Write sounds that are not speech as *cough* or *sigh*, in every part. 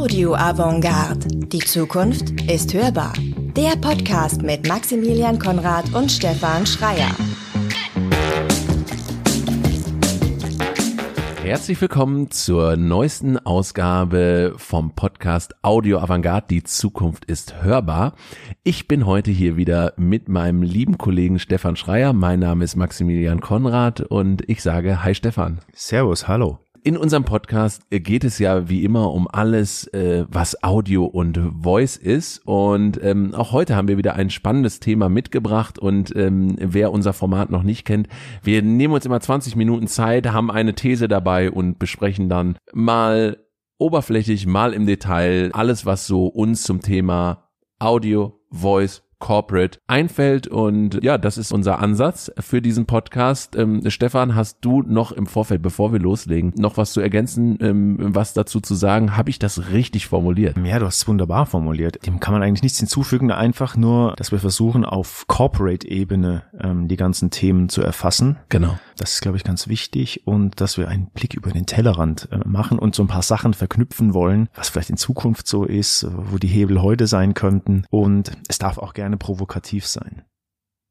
Audio Avantgarde. Die Zukunft ist hörbar. Der Podcast mit Maximilian Konrad und Stefan Schreier. Herzlich willkommen zur neuesten Ausgabe vom Podcast Audio Avantgarde. Die Zukunft ist hörbar. Ich bin heute hier wieder mit meinem lieben Kollegen Stefan Schreier. Mein Name ist Maximilian Konrad und ich sage Hi Stefan. Servus, hallo. In unserem Podcast geht es ja wie immer um alles, äh, was Audio und Voice ist. Und ähm, auch heute haben wir wieder ein spannendes Thema mitgebracht. Und ähm, wer unser Format noch nicht kennt, wir nehmen uns immer 20 Minuten Zeit, haben eine These dabei und besprechen dann mal oberflächlich, mal im Detail alles, was so uns zum Thema Audio, Voice Corporate einfällt. Und ja, das ist unser Ansatz für diesen Podcast. Ähm, Stefan, hast du noch im Vorfeld, bevor wir loslegen, noch was zu ergänzen, ähm, was dazu zu sagen? Habe ich das richtig formuliert? Ja, du hast es wunderbar formuliert. Dem kann man eigentlich nichts hinzufügen, einfach nur, dass wir versuchen, auf Corporate-Ebene ähm, die ganzen Themen zu erfassen. Genau. Das ist, glaube ich, ganz wichtig und dass wir einen Blick über den Tellerrand äh, machen und so ein paar Sachen verknüpfen wollen, was vielleicht in Zukunft so ist, wo die Hebel heute sein könnten. Und es darf auch gerne provokativ sein.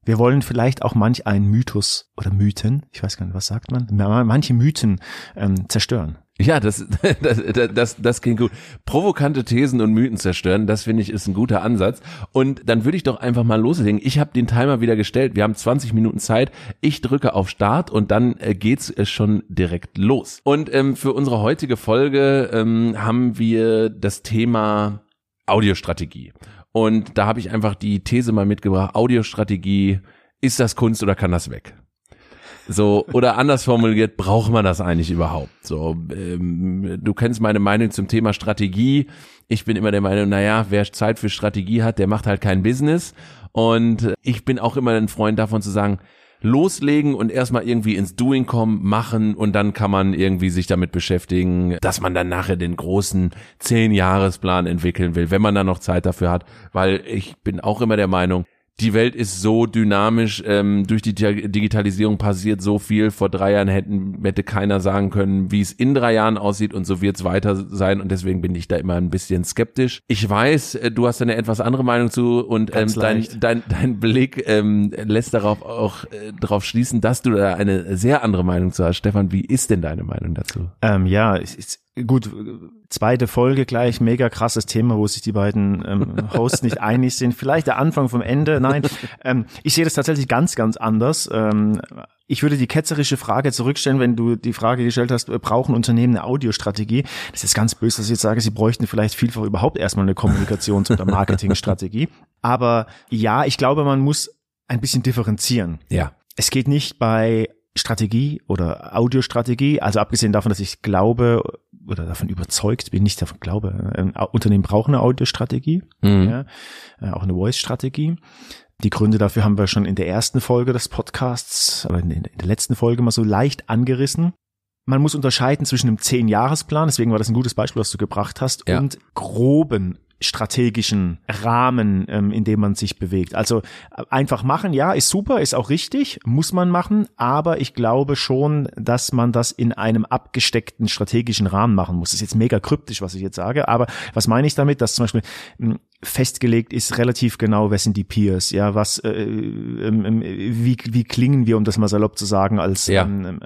Wir wollen vielleicht auch manch einen Mythos oder Mythen, ich weiß gar nicht, was sagt man, manche Mythen ähm, zerstören. Ja, das, *laughs* das, das, das klingt gut. Provokante Thesen und Mythen zerstören, das finde ich ist ein guter Ansatz. Und dann würde ich doch einfach mal loslegen. Ich habe den Timer wieder gestellt. Wir haben 20 Minuten Zeit. Ich drücke auf Start und dann äh, geht's äh, schon direkt los. Und ähm, für unsere heutige Folge ähm, haben wir das Thema Audiostrategie. Und da habe ich einfach die These mal mitgebracht, Audiostrategie, ist das Kunst oder kann das weg? So, oder anders formuliert, braucht man das eigentlich überhaupt? So, ähm, du kennst meine Meinung zum Thema Strategie. Ich bin immer der Meinung, naja, wer Zeit für Strategie hat, der macht halt kein Business. Und ich bin auch immer ein Freund davon zu sagen, loslegen und erstmal irgendwie ins Doing kommen, machen und dann kann man irgendwie sich damit beschäftigen, dass man dann nachher den großen Zehn-Jahresplan entwickeln will, wenn man dann noch Zeit dafür hat, weil ich bin auch immer der Meinung, die Welt ist so dynamisch, ähm, durch die Digitalisierung passiert so viel. Vor drei Jahren hätten, hätte keiner sagen können, wie es in drei Jahren aussieht und so wird es weiter sein und deswegen bin ich da immer ein bisschen skeptisch. Ich weiß, äh, du hast eine etwas andere Meinung zu und ähm, dein, dein, dein Blick ähm, lässt darauf auch äh, darauf schließen, dass du da eine sehr andere Meinung zu hast. Stefan, wie ist denn deine Meinung dazu? Ähm, ja, ich, ich gut, zweite Folge gleich, mega krasses Thema, wo sich die beiden ähm, Hosts nicht einig sind. Vielleicht der Anfang vom Ende. Nein, ähm, ich sehe das tatsächlich ganz, ganz anders. Ähm, ich würde die ketzerische Frage zurückstellen, wenn du die Frage gestellt hast, brauchen Unternehmen eine Audiostrategie? Das ist ganz böse, dass ich jetzt sage, sie bräuchten vielleicht vielfach überhaupt erstmal eine Kommunikations- oder Marketingstrategie. Aber ja, ich glaube, man muss ein bisschen differenzieren. Ja. Es geht nicht bei Strategie oder Audiostrategie, also abgesehen davon, dass ich glaube oder davon überzeugt bin, nicht davon glaube, äh, Unternehmen brauchen eine Audiostrategie, mhm. ja, äh, auch eine Voice-Strategie. Die Gründe dafür haben wir schon in der ersten Folge des Podcasts, aber in der letzten Folge mal so leicht angerissen. Man muss unterscheiden zwischen einem Zehn-Jahres-Plan, deswegen war das ein gutes Beispiel, was du gebracht hast, ja. und groben strategischen Rahmen, ähm, in dem man sich bewegt. Also äh, einfach machen, ja, ist super, ist auch richtig, muss man machen, aber ich glaube schon, dass man das in einem abgesteckten strategischen Rahmen machen muss. Das ist jetzt mega kryptisch, was ich jetzt sage, aber was meine ich damit, dass zum Beispiel hm, festgelegt ist relativ genau, wer sind die Peers, ja, was, äh, ähm, ähm, wie, wie klingen wir, um das mal salopp zu sagen, als, ja. ähm,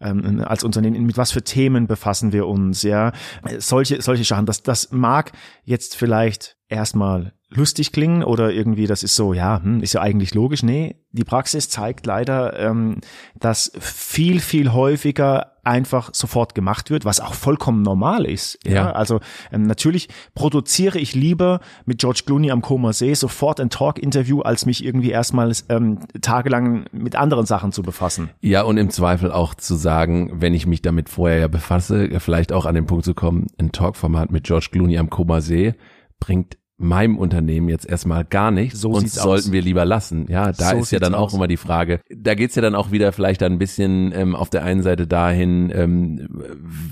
ähm, als Unternehmen, mit was für Themen befassen wir uns, ja, solche, solche Sachen, das, das mag jetzt vielleicht erstmal lustig klingen oder irgendwie das ist so, ja, hm, ist ja eigentlich logisch. Nee, die Praxis zeigt leider, ähm, dass viel, viel häufiger einfach sofort gemacht wird, was auch vollkommen normal ist. Ja, ja. also ähm, natürlich produziere ich lieber mit George Clooney am Koma See sofort ein Talk-Interview, als mich irgendwie erstmal ähm, tagelang mit anderen Sachen zu befassen. Ja, und im Zweifel auch zu sagen, wenn ich mich damit vorher ja befasse, vielleicht auch an den Punkt zu kommen, ein Talk-Format mit George Clooney am Koma See bringt meinem Unternehmen jetzt erstmal gar nicht so und sollten aus. wir lieber lassen. Ja, da so ist ja dann auch aus. immer die Frage. Da geht's ja dann auch wieder vielleicht ein bisschen ähm, auf der einen Seite dahin, ähm,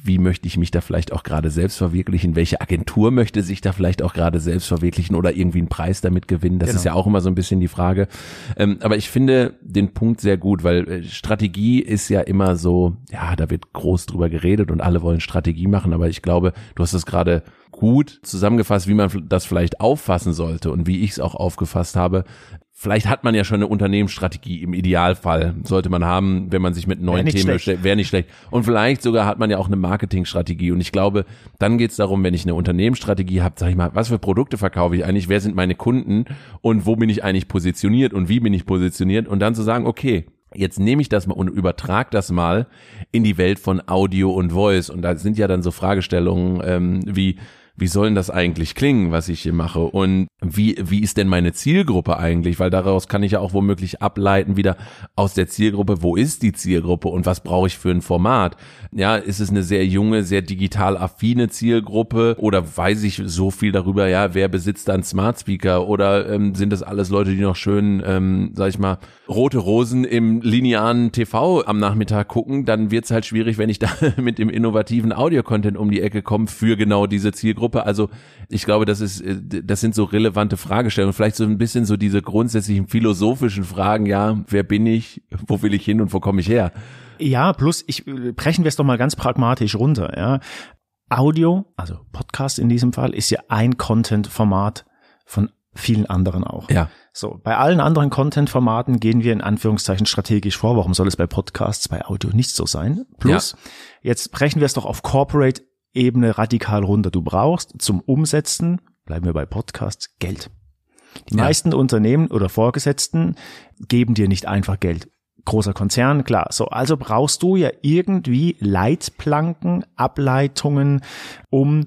wie möchte ich mich da vielleicht auch gerade selbst verwirklichen? Welche Agentur möchte sich da vielleicht auch gerade selbst verwirklichen oder irgendwie einen Preis damit gewinnen? Das genau. ist ja auch immer so ein bisschen die Frage. Ähm, aber ich finde den Punkt sehr gut, weil äh, Strategie ist ja immer so, ja, da wird groß drüber geredet und alle wollen Strategie machen, aber ich glaube, du hast es gerade gut zusammengefasst, wie man das vielleicht auffassen sollte und wie ich es auch aufgefasst habe. Vielleicht hat man ja schon eine Unternehmensstrategie im Idealfall, sollte man haben, wenn man sich mit neuen Themen beschäftigt, wäre nicht schlecht. Und vielleicht sogar hat man ja auch eine Marketingstrategie. Und ich glaube, dann geht es darum, wenn ich eine Unternehmensstrategie habe, sage ich mal, was für Produkte verkaufe ich eigentlich, wer sind meine Kunden und wo bin ich eigentlich positioniert und wie bin ich positioniert und dann zu sagen, okay, Jetzt nehme ich das mal und übertrag das mal in die Welt von Audio und Voice. Und da sind ja dann so Fragestellungen ähm, wie, wie soll denn das eigentlich klingen, was ich hier mache? Und wie, wie ist denn meine Zielgruppe eigentlich? Weil daraus kann ich ja auch womöglich ableiten, wieder aus der Zielgruppe, wo ist die Zielgruppe und was brauche ich für ein Format? Ja, ist es eine sehr junge, sehr digital affine Zielgruppe oder weiß ich so viel darüber, ja, wer besitzt da einen Smart Speaker oder ähm, sind das alles Leute, die noch schön, ähm, sag ich mal, rote Rosen im linearen TV am Nachmittag gucken, dann wird's halt schwierig, wenn ich da *laughs* mit dem innovativen Audio-Content um die Ecke komme für genau diese Zielgruppe. Also ich glaube, das ist, äh, das sind so relevante Fragestellungen. Vielleicht so ein bisschen so diese grundsätzlichen philosophischen Fragen, ja, wer bin ich, wo will ich hin und wo komme ich her? Ja, plus ich brechen wir es doch mal ganz pragmatisch runter, ja. Audio, also Podcast in diesem Fall, ist ja ein Content-Format von vielen anderen auch. Ja. So, bei allen anderen Content-Formaten gehen wir in Anführungszeichen strategisch vor. Warum soll es bei Podcasts, bei Audio nicht so sein? Plus, ja. jetzt brechen wir es doch auf Corporate-Ebene radikal runter. Du brauchst zum Umsetzen, bleiben wir bei Podcasts, Geld. Die ja. meisten Unternehmen oder Vorgesetzten geben dir nicht einfach Geld. Großer Konzern, klar. So, also brauchst du ja irgendwie Leitplanken, Ableitungen, um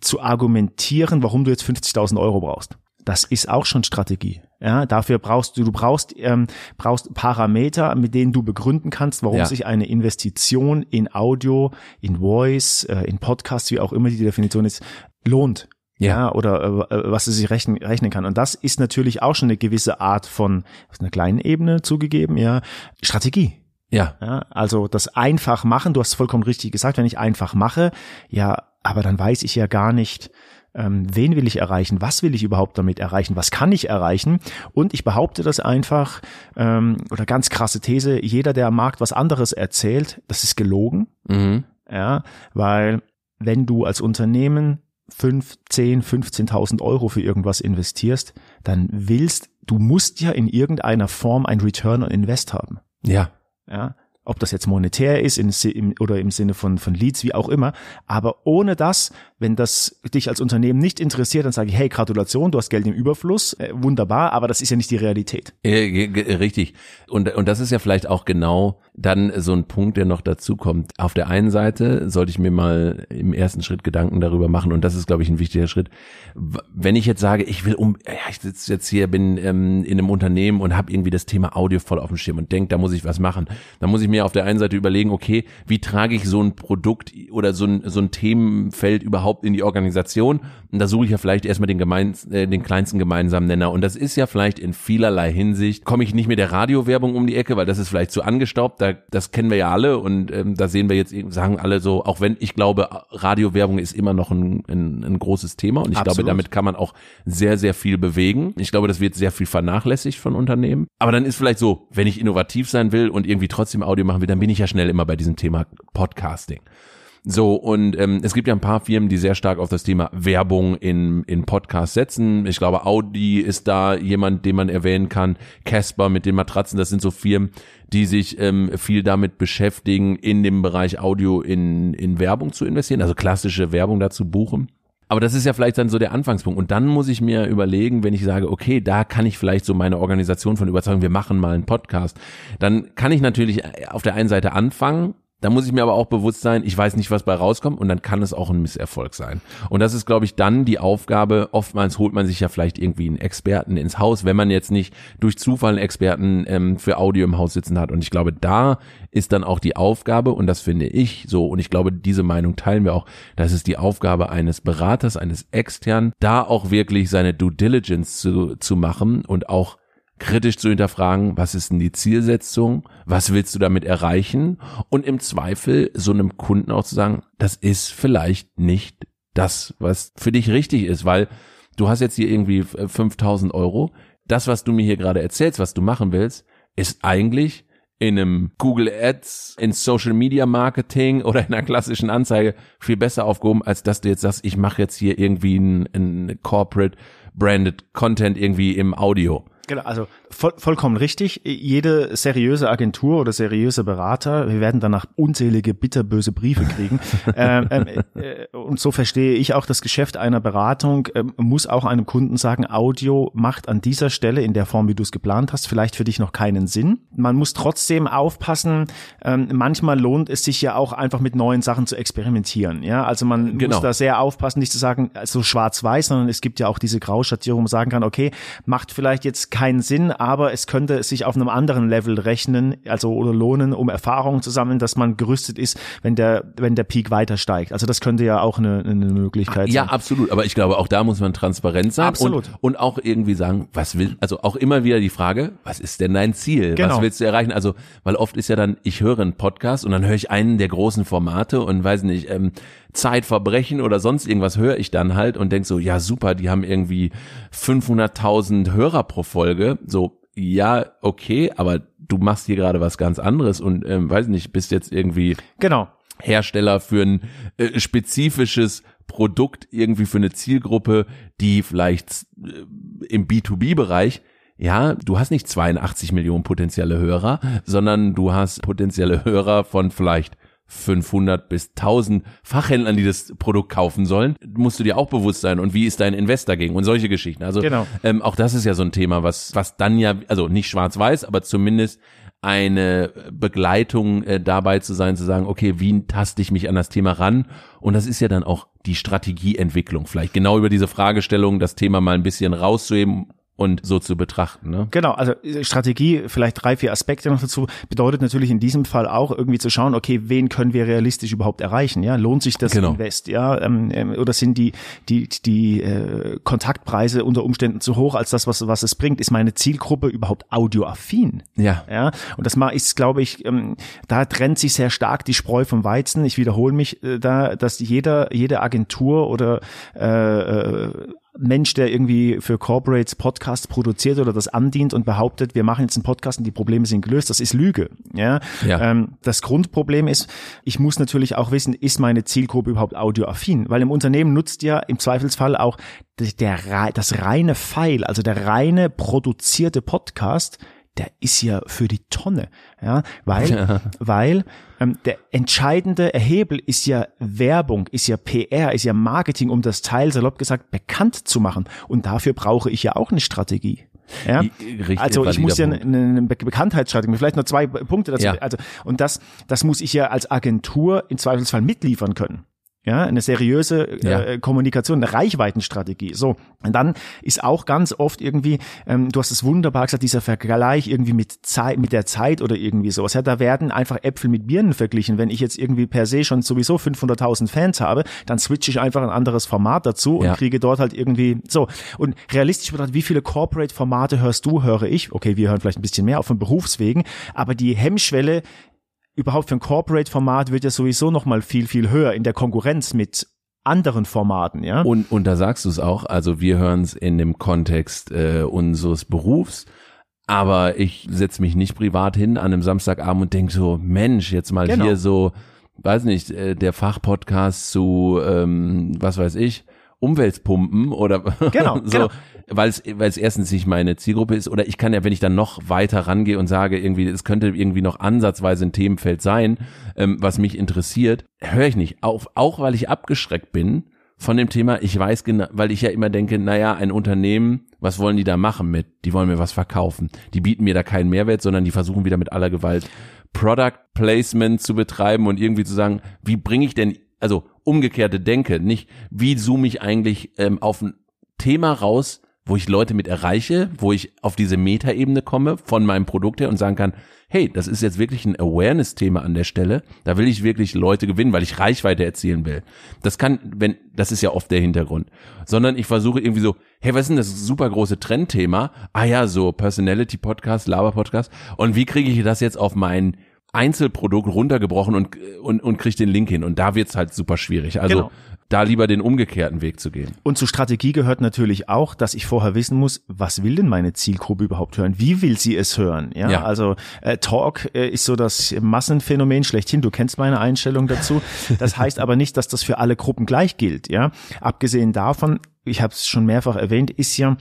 zu argumentieren, warum du jetzt 50.000 Euro brauchst. Das ist auch schon Strategie. Ja, dafür brauchst du, du brauchst, ähm, brauchst Parameter, mit denen du begründen kannst, warum ja. sich eine Investition in Audio, in Voice, äh, in Podcast, wie auch immer die Definition ist, lohnt. Ja, ja oder äh, was es sich rechnen, rechnen kann. Und das ist natürlich auch schon eine gewisse Art von, auf einer kleinen Ebene zugegeben, ja, Strategie. Ja. ja. Also das einfach machen, du hast vollkommen richtig gesagt, wenn ich einfach mache, ja, aber dann weiß ich ja gar nicht, ähm, wen will ich erreichen, was will ich überhaupt damit erreichen, was kann ich erreichen. Und ich behaupte das einfach, ähm, oder ganz krasse These, jeder, der am Markt was anderes erzählt, das ist gelogen. Mhm. Ja, weil wenn du als Unternehmen 5, 10, 15.000 Euro für irgendwas investierst, dann willst, du musst ja in irgendeiner Form ein Return on Invest haben. Ja. Ja ob das jetzt monetär ist in, im, oder im Sinne von, von Leads, wie auch immer. Aber ohne das, wenn das dich als Unternehmen nicht interessiert, dann sage ich, hey, Gratulation, du hast Geld im Überfluss, äh, wunderbar, aber das ist ja nicht die Realität. Äh, richtig. Und, und das ist ja vielleicht auch genau dann so ein Punkt, der noch dazu kommt. Auf der einen Seite sollte ich mir mal im ersten Schritt Gedanken darüber machen, und das ist, glaube ich, ein wichtiger Schritt. Wenn ich jetzt sage, ich will um, ja, ich sitze jetzt hier, bin ähm, in einem Unternehmen und habe irgendwie das Thema Audio voll auf dem Schirm und denke, da muss ich was machen. Da muss ich mir auf der einen Seite überlegen, okay, wie trage ich so ein Produkt oder so ein, so ein Themenfeld überhaupt in die Organisation? Und da suche ich ja vielleicht erstmal den, gemeins, äh, den kleinsten gemeinsamen Nenner. Und das ist ja vielleicht in vielerlei Hinsicht, komme ich nicht mit der Radiowerbung um die Ecke, weil das ist vielleicht zu angestaubt da, das kennen wir ja alle und ähm, da sehen wir jetzt, sagen alle so, auch wenn ich glaube, Radiowerbung ist immer noch ein, ein, ein großes Thema und ich Absolut. glaube, damit kann man auch sehr, sehr viel bewegen. Ich glaube, das wird sehr viel vernachlässigt von Unternehmen. Aber dann ist vielleicht so, wenn ich innovativ sein will und irgendwie trotzdem Audio machen will, dann bin ich ja schnell immer bei diesem Thema Podcasting. So, und ähm, es gibt ja ein paar Firmen, die sehr stark auf das Thema Werbung in, in Podcasts setzen. Ich glaube, Audi ist da jemand, den man erwähnen kann. Casper mit den Matratzen, das sind so Firmen, die sich ähm, viel damit beschäftigen, in dem Bereich Audio in, in Werbung zu investieren, also klassische Werbung dazu buchen. Aber das ist ja vielleicht dann so der Anfangspunkt. Und dann muss ich mir überlegen, wenn ich sage, okay, da kann ich vielleicht so meine Organisation von überzeugen, wir machen mal einen Podcast. Dann kann ich natürlich auf der einen Seite anfangen da muss ich mir aber auch bewusst sein, ich weiß nicht, was bei rauskommt und dann kann es auch ein Misserfolg sein. Und das ist, glaube ich, dann die Aufgabe. Oftmals holt man sich ja vielleicht irgendwie einen Experten ins Haus, wenn man jetzt nicht durch Zufall einen Experten ähm, für Audio im Haus sitzen hat. Und ich glaube, da ist dann auch die Aufgabe, und das finde ich so, und ich glaube, diese Meinung teilen wir auch, das ist die Aufgabe eines Beraters, eines externen, da auch wirklich seine Due Diligence zu, zu machen und auch kritisch zu hinterfragen, was ist denn die Zielsetzung, was willst du damit erreichen? Und im Zweifel so einem Kunden auch zu sagen, das ist vielleicht nicht das, was für dich richtig ist, weil du hast jetzt hier irgendwie 5000 Euro, das, was du mir hier gerade erzählst, was du machen willst, ist eigentlich in einem Google Ads, in Social Media Marketing oder in einer klassischen Anzeige viel besser aufgehoben, als dass du jetzt sagst, ich mache jetzt hier irgendwie ein, ein Corporate Branded Content irgendwie im Audio. Genau, also voll, vollkommen richtig. Jede seriöse Agentur oder seriöse Berater, wir werden danach unzählige bitterböse Briefe kriegen. *laughs* ähm, ähm, äh, und so verstehe ich auch das Geschäft einer Beratung, ähm, muss auch einem Kunden sagen, Audio macht an dieser Stelle in der Form, wie du es geplant hast, vielleicht für dich noch keinen Sinn. Man muss trotzdem aufpassen, ähm, manchmal lohnt es sich ja auch einfach mit neuen Sachen zu experimentieren. Ja, also man genau. muss da sehr aufpassen, nicht zu sagen, so also schwarz-weiß, sondern es gibt ja auch diese Grauschattierung, wo man sagen kann, okay, macht vielleicht jetzt keinen Sinn, aber es könnte sich auf einem anderen Level rechnen, also oder lohnen, um Erfahrungen zu sammeln, dass man gerüstet ist, wenn der, wenn der Peak weiter steigt. Also das könnte ja auch eine, eine Möglichkeit ja, sein. Ja, absolut. Aber ich glaube, auch da muss man transparent sein. Absolut. Und, und auch irgendwie sagen, was will, also auch immer wieder die Frage, was ist denn dein Ziel? Genau. Was willst du erreichen? Also, weil oft ist ja dann, ich höre einen Podcast und dann höre ich einen der großen Formate und weiß nicht, ähm, Zeitverbrechen oder sonst irgendwas höre ich dann halt und denk so, ja super, die haben irgendwie 500.000 Hörer pro Folge. So, ja, okay, aber du machst hier gerade was ganz anderes und ähm, weiß nicht, bist jetzt irgendwie genau. Hersteller für ein äh, spezifisches Produkt irgendwie für eine Zielgruppe, die vielleicht äh, im B2B-Bereich ja, du hast nicht 82 Millionen potenzielle Hörer, sondern du hast potenzielle Hörer von vielleicht 500 bis 1000 Fachhändlern, die das Produkt kaufen sollen, musst du dir auch bewusst sein. Und wie ist dein Investor gegen und solche Geschichten. Also genau. ähm, auch das ist ja so ein Thema, was was dann ja, also nicht schwarz-weiß, aber zumindest eine Begleitung äh, dabei zu sein, zu sagen, okay, wie taste ich mich an das Thema ran? Und das ist ja dann auch die Strategieentwicklung. Vielleicht genau über diese Fragestellung das Thema mal ein bisschen rauszuheben und so zu betrachten. Ne? Genau, also äh, Strategie, vielleicht drei, vier Aspekte noch dazu, bedeutet natürlich in diesem Fall auch irgendwie zu schauen, okay, wen können wir realistisch überhaupt erreichen? Ja, lohnt sich das genau. Invest? Ja, ähm, ähm, oder sind die die die äh, Kontaktpreise unter Umständen zu hoch als das, was was es bringt? Ist meine Zielgruppe überhaupt audioaffin? Ja, ja, und das mal ist, glaube ich, ähm, da trennt sich sehr stark die Spreu vom Weizen. Ich wiederhole mich äh, da, dass jeder jede Agentur oder äh, äh Mensch, der irgendwie für Corporates Podcasts produziert oder das andient und behauptet, wir machen jetzt einen Podcast und die Probleme sind gelöst, das ist Lüge. Ja. ja. Ähm, das Grundproblem ist, ich muss natürlich auch wissen, ist meine Zielgruppe überhaupt audioaffin? Weil im Unternehmen nutzt ja im Zweifelsfall auch der, das reine File, also der reine produzierte Podcast der ist ja für die Tonne, ja, weil, ja. weil ähm, der entscheidende Erhebel ist ja Werbung, ist ja PR, ist ja Marketing, um das Teil salopp gesagt bekannt zu machen. Und dafür brauche ich ja auch eine Strategie. Ja? Richtig also ich muss ja eine, eine Bekanntheitsstrategie, vielleicht noch zwei Punkte dazu. Ja. Also und das, das muss ich ja als Agentur im Zweifelsfall mitliefern können ja, eine seriöse äh, ja. äh, Kommunikation, eine Reichweitenstrategie. So, und dann ist auch ganz oft irgendwie, ähm, du hast es wunderbar gesagt, dieser Vergleich irgendwie mit Zeit, mit der Zeit oder irgendwie sowas. Ja, da werden einfach Äpfel mit Birnen verglichen. Wenn ich jetzt irgendwie per se schon sowieso 500.000 Fans habe, dann switche ich einfach ein anderes Format dazu und ja. kriege dort halt irgendwie so. Und realistisch betrachtet, wie viele Corporate-Formate hörst du, höre ich? Okay, wir hören vielleicht ein bisschen mehr, auch von Berufswegen, aber die Hemmschwelle überhaupt für ein Corporate-Format wird ja sowieso noch mal viel, viel höher in der Konkurrenz mit anderen Formaten, ja. Und, und da sagst du es auch, also wir hören es in dem Kontext äh, unseres Berufs, aber ich setze mich nicht privat hin an einem Samstagabend und denk so, Mensch, jetzt mal genau. hier so, weiß nicht, äh, der Fachpodcast zu, ähm, was weiß ich, Umweltpumpen oder *laughs* genau, so. Genau weil es weil es erstens nicht meine Zielgruppe ist oder ich kann ja, wenn ich dann noch weiter rangehe und sage irgendwie, es könnte irgendwie noch ansatzweise ein Themenfeld sein, ähm, was mich interessiert, höre ich nicht. Auch, auch weil ich abgeschreckt bin von dem Thema. Ich weiß genau, weil ich ja immer denke, naja, ein Unternehmen, was wollen die da machen mit? Die wollen mir was verkaufen. Die bieten mir da keinen Mehrwert, sondern die versuchen wieder mit aller Gewalt Product Placement zu betreiben und irgendwie zu sagen, wie bringe ich denn, also umgekehrte Denke, nicht wie zoome ich eigentlich ähm, auf ein Thema raus, wo ich Leute mit erreiche, wo ich auf diese Metaebene komme von meinem Produkt her und sagen kann, hey, das ist jetzt wirklich ein Awareness-Thema an der Stelle. Da will ich wirklich Leute gewinnen, weil ich Reichweite erzielen will. Das kann, wenn, das ist ja oft der Hintergrund. Sondern ich versuche irgendwie so, hey, was ist denn das super große Trendthema? Ah ja, so Personality Podcast, Laber Podcast. Und wie kriege ich das jetzt auf meinen Einzelprodukt runtergebrochen und, und, und kriegt den Link hin. Und da wird's halt super schwierig. Also genau. da lieber den umgekehrten Weg zu gehen. Und zur Strategie gehört natürlich auch, dass ich vorher wissen muss, was will denn meine Zielgruppe überhaupt hören? Wie will sie es hören? Ja, ja. also äh, Talk äh, ist so das Massenphänomen schlechthin. Du kennst meine Einstellung dazu. Das heißt aber nicht, dass das für alle Gruppen gleich gilt. Ja, abgesehen davon ich habe es schon mehrfach erwähnt, ist ja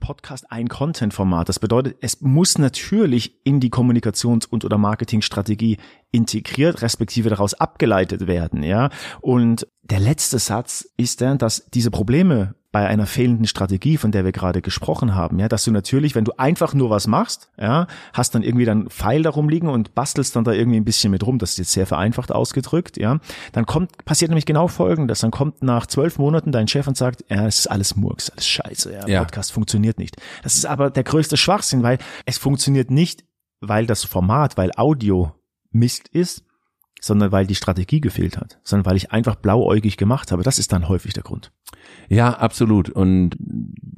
Podcast ein Content-Format. Das bedeutet, es muss natürlich in die Kommunikations- und oder Marketingstrategie integriert, respektive daraus abgeleitet werden, ja. Und der letzte Satz ist dann, dass diese Probleme bei einer fehlenden Strategie, von der wir gerade gesprochen haben, ja, dass du natürlich, wenn du einfach nur was machst, ja, hast dann irgendwie dann Pfeil darum liegen und bastelst dann da irgendwie ein bisschen mit rum, das ist jetzt sehr vereinfacht ausgedrückt, ja, dann kommt, passiert nämlich genau Folgendes, dann kommt nach zwölf Monaten dein Chef und sagt, ja, es ist alles Murks, alles Scheiße, ja, ja. Podcast funktioniert nicht. Das ist aber der größte Schwachsinn, weil es funktioniert nicht, weil das Format, weil Audio Mist ist, sondern weil die Strategie gefehlt hat, sondern weil ich einfach blauäugig gemacht habe. Das ist dann häufig der Grund. Ja, absolut. Und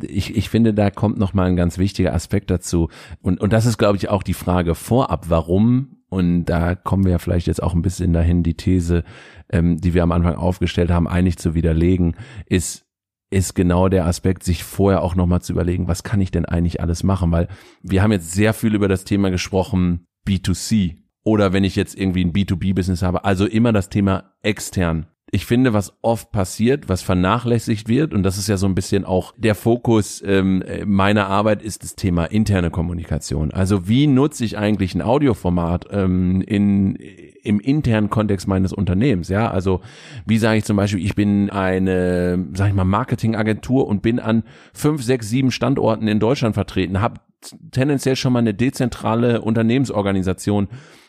ich, ich finde, da kommt noch mal ein ganz wichtiger Aspekt dazu. Und, und das ist, glaube ich, auch die Frage vorab, warum und da kommen wir ja vielleicht jetzt auch ein bisschen dahin, die These, ähm, die wir am Anfang aufgestellt haben, einig zu widerlegen, ist, ist genau der Aspekt, sich vorher auch nochmal zu überlegen, was kann ich denn eigentlich alles machen? Weil wir haben jetzt sehr viel über das Thema gesprochen, B2C oder wenn ich jetzt irgendwie ein B2B-Business habe. Also immer das Thema extern. Ich finde, was oft passiert, was vernachlässigt wird, und das ist ja so ein bisschen auch der Fokus ähm, meiner Arbeit, ist das Thema interne Kommunikation. Also wie nutze ich eigentlich ein Audioformat ähm, in im internen Kontext meines Unternehmens, ja, also wie sage ich zum Beispiel, ich bin eine, sag ich mal, Marketingagentur und bin an fünf, sechs, sieben Standorten in Deutschland vertreten, habe tendenziell schon mal eine dezentrale Unternehmensorganisation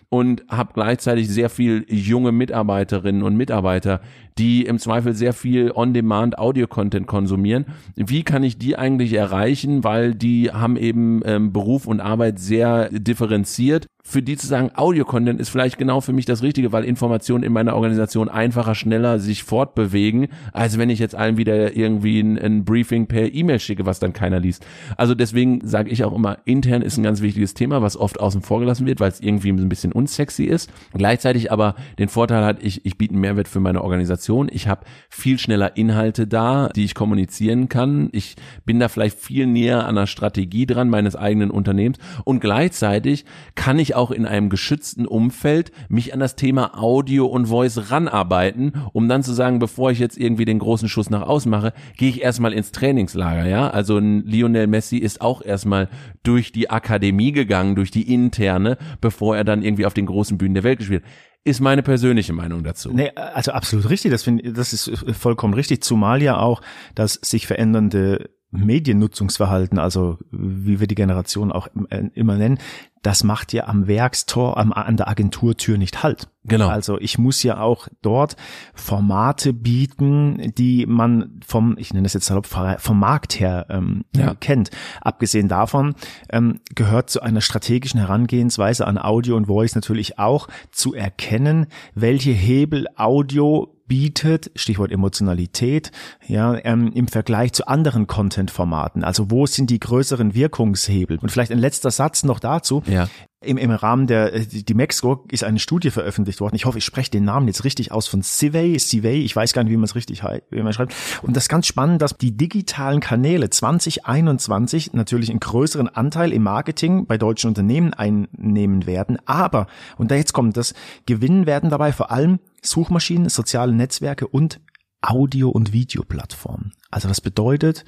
und habe gleichzeitig sehr viel junge Mitarbeiterinnen und Mitarbeiter, die im Zweifel sehr viel On-Demand Audio-Content konsumieren. Wie kann ich die eigentlich erreichen? Weil die haben eben ähm, Beruf und Arbeit sehr differenziert für die zu sagen, Audio-Content ist vielleicht genau für mich das Richtige, weil Informationen in meiner Organisation einfacher, schneller sich fortbewegen, als wenn ich jetzt allen wieder irgendwie ein, ein Briefing per E-Mail schicke, was dann keiner liest. Also deswegen sage ich auch immer, intern ist ein ganz wichtiges Thema, was oft außen vor gelassen wird, weil es irgendwie ein bisschen unsexy ist. Gleichzeitig aber den Vorteil hat, ich, ich biete einen Mehrwert für meine Organisation. Ich habe viel schneller Inhalte da, die ich kommunizieren kann. Ich bin da vielleicht viel näher an der Strategie dran meines eigenen Unternehmens und gleichzeitig kann ich auch in einem geschützten Umfeld mich an das Thema Audio und Voice ranarbeiten, um dann zu sagen, bevor ich jetzt irgendwie den großen Schuss nach außen mache, gehe ich erstmal ins Trainingslager, ja? Also Lionel Messi ist auch erstmal durch die Akademie gegangen, durch die interne, bevor er dann irgendwie auf den großen Bühnen der Welt gespielt ist meine persönliche Meinung dazu. Nee, also absolut richtig, das finde das ist vollkommen richtig, zumal ja auch das sich verändernde Mediennutzungsverhalten, also wie wir die Generation auch immer nennen, das macht ja am Werkstor, am, an der Agenturtür nicht halt. Genau. Also ich muss ja auch dort Formate bieten, die man vom, ich nenne es jetzt salopp, vom Markt her ähm, ja. kennt. Abgesehen davon ähm, gehört zu einer strategischen Herangehensweise an Audio und Voice natürlich auch zu erkennen, welche Hebel Audio bietet, Stichwort Emotionalität, ja, ähm, im Vergleich zu anderen Content-Formaten. Also wo sind die größeren Wirkungshebel? Und vielleicht ein letzter Satz noch dazu. Ja. Im, Im Rahmen der äh, die Mexiko ist eine Studie veröffentlicht worden. Ich hoffe, ich spreche den Namen jetzt richtig aus von Civey, Civey, ich weiß gar nicht, wie man es richtig wie man schreibt. Und das ist ganz spannend, dass die digitalen Kanäle 2021 natürlich einen größeren Anteil im Marketing bei deutschen Unternehmen einnehmen werden. Aber, und da jetzt kommt das, gewinnen werden dabei vor allem Suchmaschinen, soziale Netzwerke und Audio- und Videoplattformen. Also das bedeutet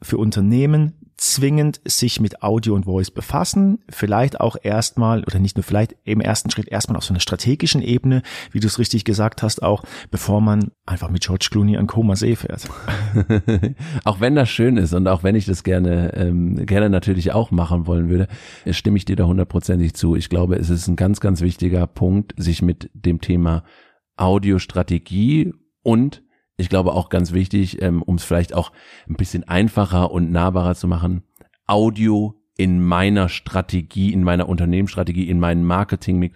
für Unternehmen zwingend sich mit Audio und Voice befassen, vielleicht auch erstmal oder nicht nur vielleicht im ersten Schritt erstmal auf so einer strategischen Ebene, wie du es richtig gesagt hast, auch bevor man einfach mit George Clooney an Koma See fährt. *laughs* auch wenn das schön ist und auch wenn ich das gerne ähm, gerne natürlich auch machen wollen würde, stimme ich dir da hundertprozentig zu. Ich glaube, es ist ein ganz ganz wichtiger Punkt, sich mit dem Thema Audiostrategie und ich glaube auch ganz wichtig, ähm, um es vielleicht auch ein bisschen einfacher und nahbarer zu machen, Audio in meiner Strategie, in meiner Unternehmensstrategie, in meinen Marketing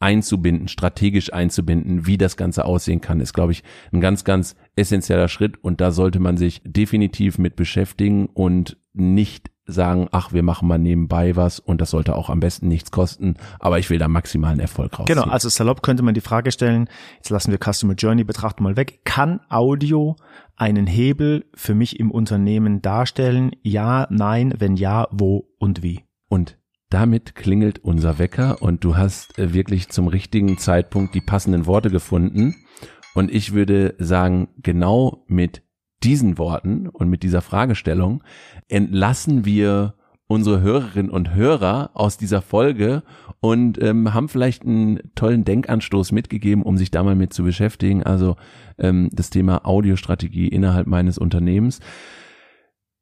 einzubinden, strategisch einzubinden, wie das Ganze aussehen kann, ist, glaube ich, ein ganz, ganz essentieller Schritt und da sollte man sich definitiv mit beschäftigen und nicht sagen, ach, wir machen mal nebenbei was und das sollte auch am besten nichts kosten, aber ich will da maximalen Erfolg rausziehen. Genau, also salopp könnte man die Frage stellen, jetzt lassen wir Customer Journey betrachten mal weg, kann Audio einen Hebel für mich im Unternehmen darstellen? Ja, nein, wenn ja, wo und wie? Und damit klingelt unser Wecker und du hast äh, wirklich zum richtigen Zeitpunkt die passenden Worte gefunden. Und ich würde sagen, genau mit diesen Worten und mit dieser Fragestellung entlassen wir unsere Hörerinnen und Hörer aus dieser Folge und ähm, haben vielleicht einen tollen Denkanstoß mitgegeben, um sich da mal mit zu beschäftigen. Also ähm, das Thema Audiostrategie innerhalb meines Unternehmens.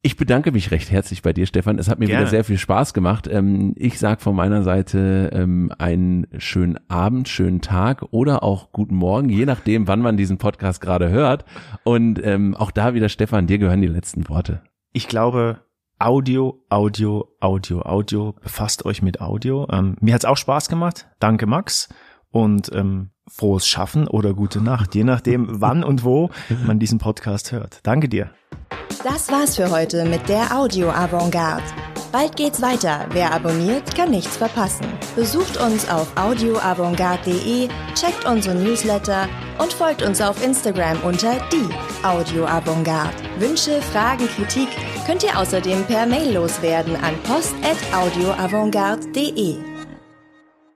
Ich bedanke mich recht herzlich bei dir, Stefan. Es hat mir Gerne. wieder sehr viel Spaß gemacht. Ähm, ich sage von meiner Seite ähm, einen schönen Abend, schönen Tag oder auch guten Morgen, je nachdem, wann man diesen Podcast gerade hört. Und ähm, auch da wieder, Stefan, dir gehören die letzten Worte. Ich glaube, Audio, Audio, Audio, Audio. Befasst euch mit Audio. Ähm, mir hat's auch Spaß gemacht. Danke, Max. Und ähm, frohes Schaffen oder gute Nacht, je nachdem, wann und wo man diesen Podcast hört. Danke dir. Das war's für heute mit der Audio Avantgarde. Bald geht's weiter. Wer abonniert, kann nichts verpassen. Besucht uns auf audioavantgarde.de, checkt unsere Newsletter und folgt uns auf Instagram unter die Audio Avantgarde. Wünsche, Fragen, Kritik könnt ihr außerdem per Mail loswerden an post@audioavantgarde.de.